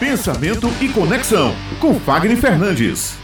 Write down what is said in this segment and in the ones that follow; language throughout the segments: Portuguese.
Pensamento e Conexão, com Fagner Fernandes.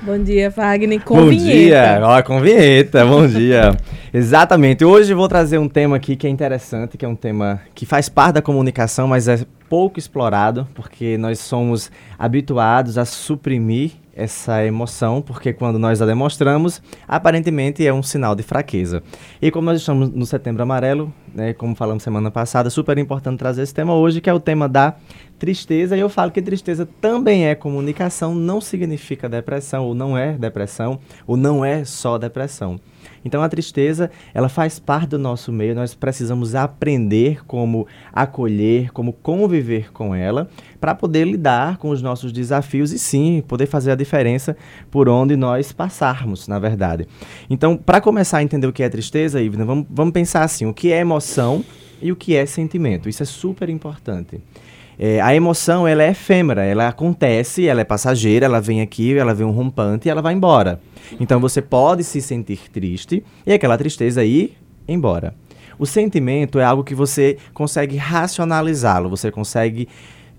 Bom dia, Fagner, com bom vinheta. dia, ó, com vinheta, bom dia. Exatamente, hoje eu vou trazer um tema aqui que é interessante, que é um tema que faz parte da comunicação, mas é pouco explorado, porque nós somos habituados a suprimir essa emoção, porque quando nós a demonstramos, aparentemente é um sinal de fraqueza. E como nós estamos no Setembro Amarelo, né, como falamos semana passada, super importante trazer esse tema hoje, que é o tema da tristeza. E eu falo que tristeza também é comunicação, não significa depressão, ou não é depressão, ou não é só depressão. Então a tristeza, ela faz parte do nosso meio, nós precisamos aprender como acolher, como conviver com ela, para poder lidar com os nossos desafios e sim, poder fazer a diferença por onde nós passarmos, na verdade. Então, para começar a entender o que é tristeza, Ivna, vamos, vamos pensar assim, o que é emoção e o que é sentimento. Isso é super importante. É, a emoção ela é efêmera, ela acontece, ela é passageira, ela vem aqui, ela vem um rompante e ela vai embora. Então você pode se sentir triste e aquela tristeza ir embora. O sentimento é algo que você consegue racionalizá-lo, você consegue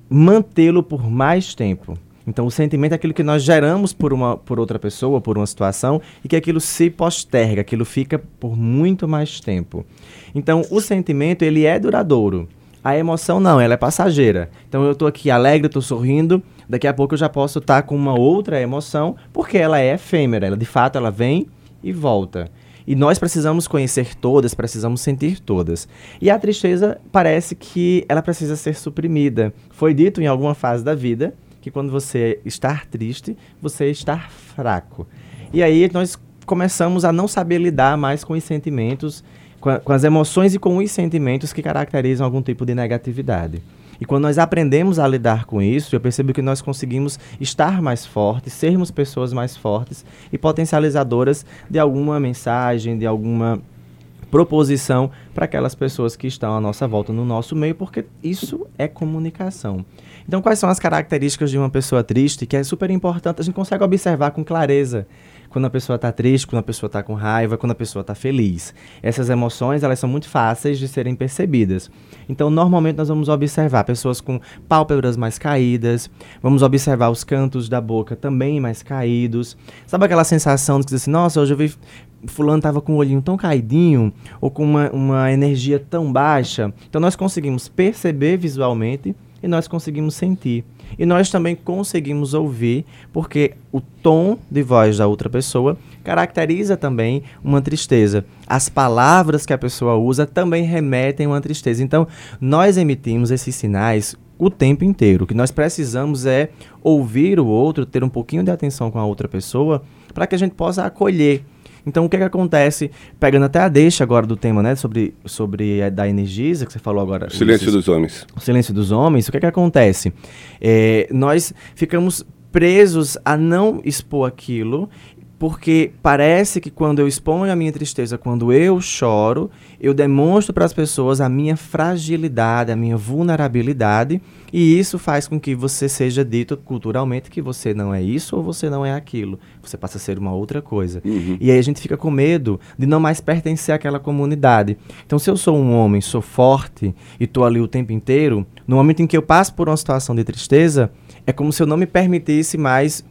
mantê-lo por mais tempo. Então, o sentimento é aquilo que nós geramos por, uma, por outra pessoa, por uma situação, e que aquilo se posterga, aquilo fica por muito mais tempo. Então, o sentimento, ele é duradouro. A emoção não, ela é passageira. Então eu estou aqui alegre, estou sorrindo, daqui a pouco eu já posso estar tá com uma outra emoção, porque ela é efêmera, ela de fato ela vem e volta. E nós precisamos conhecer todas, precisamos sentir todas. E a tristeza parece que ela precisa ser suprimida. Foi dito em alguma fase da vida que quando você está triste, você está fraco. E aí nós começamos a não saber lidar mais com os sentimentos com, a, com as emoções e com os sentimentos que caracterizam algum tipo de negatividade. E quando nós aprendemos a lidar com isso, eu percebo que nós conseguimos estar mais fortes, sermos pessoas mais fortes e potencializadoras de alguma mensagem, de alguma proposição para aquelas pessoas que estão à nossa volta no nosso meio, porque isso é comunicação. Então, quais são as características de uma pessoa triste que é super importante? A gente consegue observar com clareza quando a pessoa está triste, quando a pessoa está com raiva, quando a pessoa está feliz. Essas emoções, elas são muito fáceis de serem percebidas. Então, normalmente nós vamos observar pessoas com pálpebras mais caídas, vamos observar os cantos da boca também mais caídos. Sabe aquela sensação de que assim, nossa, hoje eu vi fulano estava com o olhinho tão caidinho ou com uma, uma energia tão baixa. Então, nós conseguimos perceber visualmente e nós conseguimos sentir. E nós também conseguimos ouvir, porque o tom de voz da outra pessoa caracteriza também uma tristeza. As palavras que a pessoa usa também remetem a uma tristeza. Então, nós emitimos esses sinais o tempo inteiro. O que nós precisamos é ouvir o outro, ter um pouquinho de atenção com a outra pessoa, para que a gente possa acolher então, o que, é que acontece, pegando até a deixa agora do tema, né, sobre, sobre a, da Energisa, que você falou agora. O silêncio dos homens. O silêncio dos homens, o que, é que acontece? É, nós ficamos presos a não expor aquilo porque parece que quando eu exponho a minha tristeza, quando eu choro, eu demonstro para as pessoas a minha fragilidade, a minha vulnerabilidade, e isso faz com que você seja dito culturalmente que você não é isso ou você não é aquilo. Você passa a ser uma outra coisa. Uhum. E aí a gente fica com medo de não mais pertencer àquela comunidade. Então, se eu sou um homem, sou forte e estou ali o tempo inteiro, no momento em que eu passo por uma situação de tristeza, é como se eu não me permitisse mais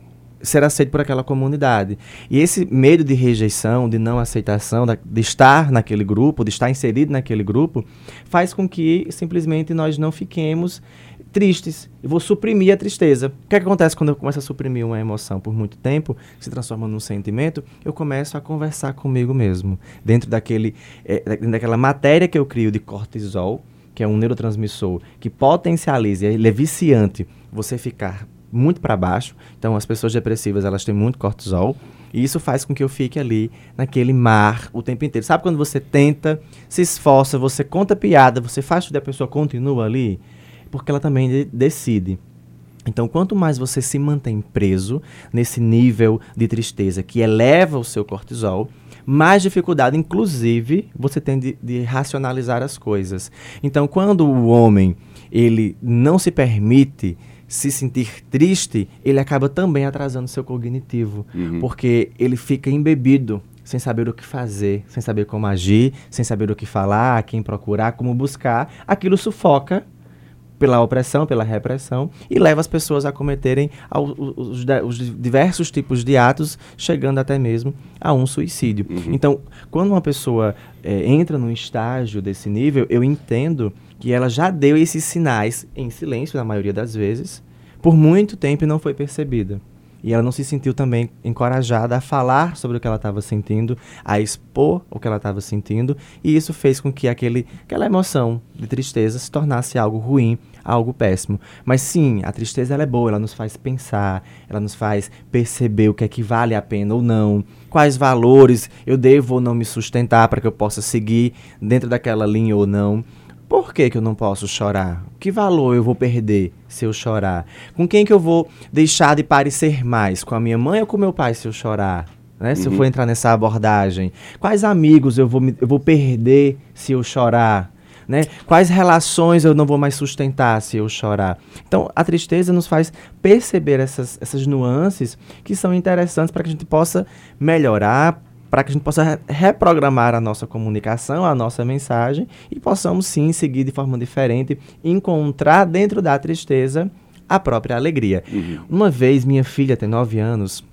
ser aceito por aquela comunidade. E esse medo de rejeição, de não aceitação, de estar naquele grupo, de estar inserido naquele grupo, faz com que simplesmente nós não fiquemos tristes. Eu vou suprimir a tristeza. O que, é que acontece quando eu começo a suprimir uma emoção por muito tempo, se transforma num sentimento? Eu começo a conversar comigo mesmo. Dentro daquele, é, daquela matéria que eu crio de cortisol, que é um neurotransmissor que potencializa, ele é viciante, você ficar muito para baixo. Então, as pessoas depressivas, elas têm muito cortisol. E isso faz com que eu fique ali naquele mar o tempo inteiro. Sabe quando você tenta, se esforça, você conta piada, você faz tudo e a pessoa continua ali? Porque ela também de decide. Então, quanto mais você se mantém preso nesse nível de tristeza que eleva o seu cortisol, mais dificuldade, inclusive, você tem de, de racionalizar as coisas. Então, quando o homem ele não se permite se sentir triste, ele acaba também atrasando seu cognitivo, uhum. porque ele fica embebido, sem saber o que fazer, sem saber como agir, sem saber o que falar, quem procurar, como buscar. Aquilo sufoca pela opressão, pela repressão, e leva as pessoas a cometerem os, os, diversos tipos de atos, chegando até mesmo a um suicídio. Uhum. Então, quando uma pessoa é, entra num estágio desse nível, eu entendo que ela já deu esses sinais em silêncio, na maioria das vezes, por muito tempo e não foi percebida. E ela não se sentiu também encorajada a falar sobre o que ela estava sentindo, a expor o que ela estava sentindo, e isso fez com que aquele, aquela emoção de tristeza se tornasse algo ruim, algo péssimo. Mas sim, a tristeza ela é boa, ela nos faz pensar, ela nos faz perceber o que é que vale a pena ou não, quais valores eu devo ou não me sustentar para que eu possa seguir dentro daquela linha ou não. Por que, que eu não posso chorar? Que valor eu vou perder se eu chorar? Com quem que eu vou deixar de parecer mais? Com a minha mãe ou com meu pai se eu chorar? Né? Se uhum. eu for entrar nessa abordagem. Quais amigos eu vou, me, eu vou perder se eu chorar? Né? Quais relações eu não vou mais sustentar se eu chorar? Então, a tristeza nos faz perceber essas, essas nuances que são interessantes para que a gente possa melhorar, para que a gente possa reprogramar a nossa comunicação, a nossa mensagem e possamos sim seguir de forma diferente, encontrar dentro da tristeza a própria alegria. Uhum. Uma vez, minha filha tem nove anos,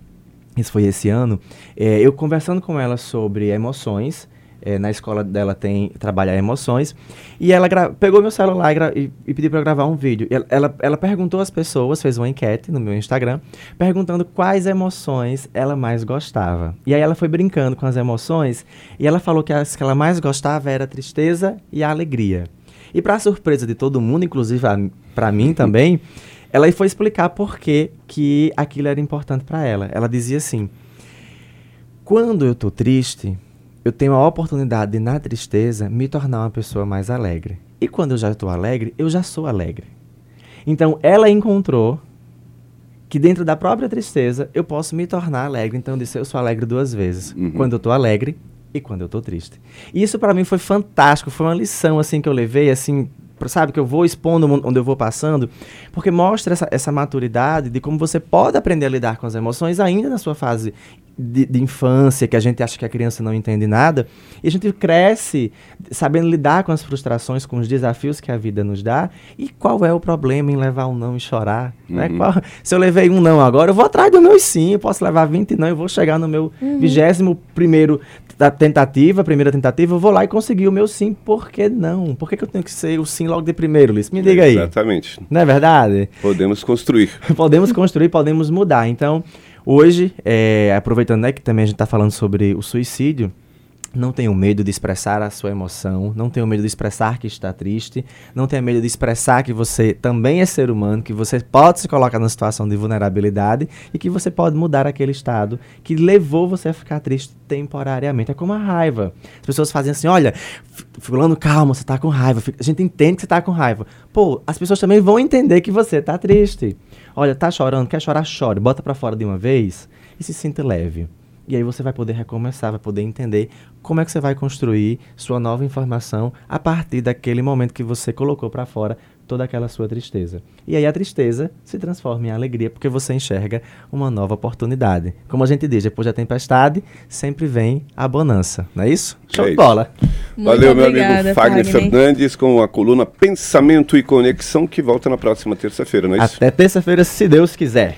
isso foi esse ano, é, eu conversando com ela sobre emoções, é, na escola dela tem trabalhar emoções. E ela pegou meu celular e, e, pediu para eu gravar um vídeo. Ela, ela, ela, perguntou às pessoas, fez uma enquete no meu Instagram, perguntando quais emoções ela mais gostava. E aí ela foi brincando com as emoções e ela falou que as que ela mais gostava era a tristeza e a alegria. E para surpresa de todo mundo, inclusive para mim também, ela foi explicar por que, que aquilo era importante para ela. Ela dizia assim: quando eu tô triste, eu tenho a oportunidade de, na tristeza, me tornar uma pessoa mais alegre. E quando eu já estou alegre, eu já sou alegre. Então, ela encontrou que dentro da própria tristeza eu posso me tornar alegre. Então, eu disse, eu sou alegre duas vezes. Uhum. Quando eu estou alegre e quando eu estou triste. E isso para mim foi fantástico, foi uma lição assim que eu levei assim sabe, que eu vou expondo onde eu vou passando, porque mostra essa, essa maturidade de como você pode aprender a lidar com as emoções ainda na sua fase de, de, infância, que a gente acha que a criança não entende nada, e a gente cresce sabendo lidar com as frustrações, com os desafios que a vida nos dá, e qual é o problema em levar um não e chorar? Né? Uhum. Né? Qual, se eu levei um não agora, eu vou atrás do meu sim, eu posso levar 20 não, eu vou chegar no meu uhum. vigésimo uhum. primeiro tentativa, primeira tentativa, eu vou lá e conseguir o meu sim, por que não? Por que, que eu tenho que ser o sim logo de primeiro, Liz? Me diga aí. Exatamente. Não é verdade? Podemos construir. podemos construir, podemos mudar. Então, Hoje, é, aproveitando né, que também a gente está falando sobre o suicídio, não tenha medo de expressar a sua emoção, não tenha medo de expressar que está triste, não tenha medo de expressar que você também é ser humano, que você pode se colocar numa situação de vulnerabilidade e que você pode mudar aquele estado que levou você a ficar triste temporariamente. É como a raiva. As pessoas fazem assim: olha, fulano, calma, você está com raiva. A gente entende que você está com raiva. Pô, as pessoas também vão entender que você está triste. Olha, tá chorando, quer chorar, chore. Bota para fora de uma vez e se sinta leve. E aí você vai poder recomeçar, vai poder entender como é que você vai construir sua nova informação a partir daquele momento que você colocou para fora toda aquela sua tristeza. E aí a tristeza se transforma em alegria porque você enxerga uma nova oportunidade. Como a gente diz, depois da tempestade, sempre vem a bonança, não é isso? Show é de bola. Muito Valeu, obrigada, meu amigo Fagner, Fagner Fernandes, com a coluna Pensamento e Conexão, que volta na próxima terça-feira, não é isso? Até terça-feira, se Deus quiser.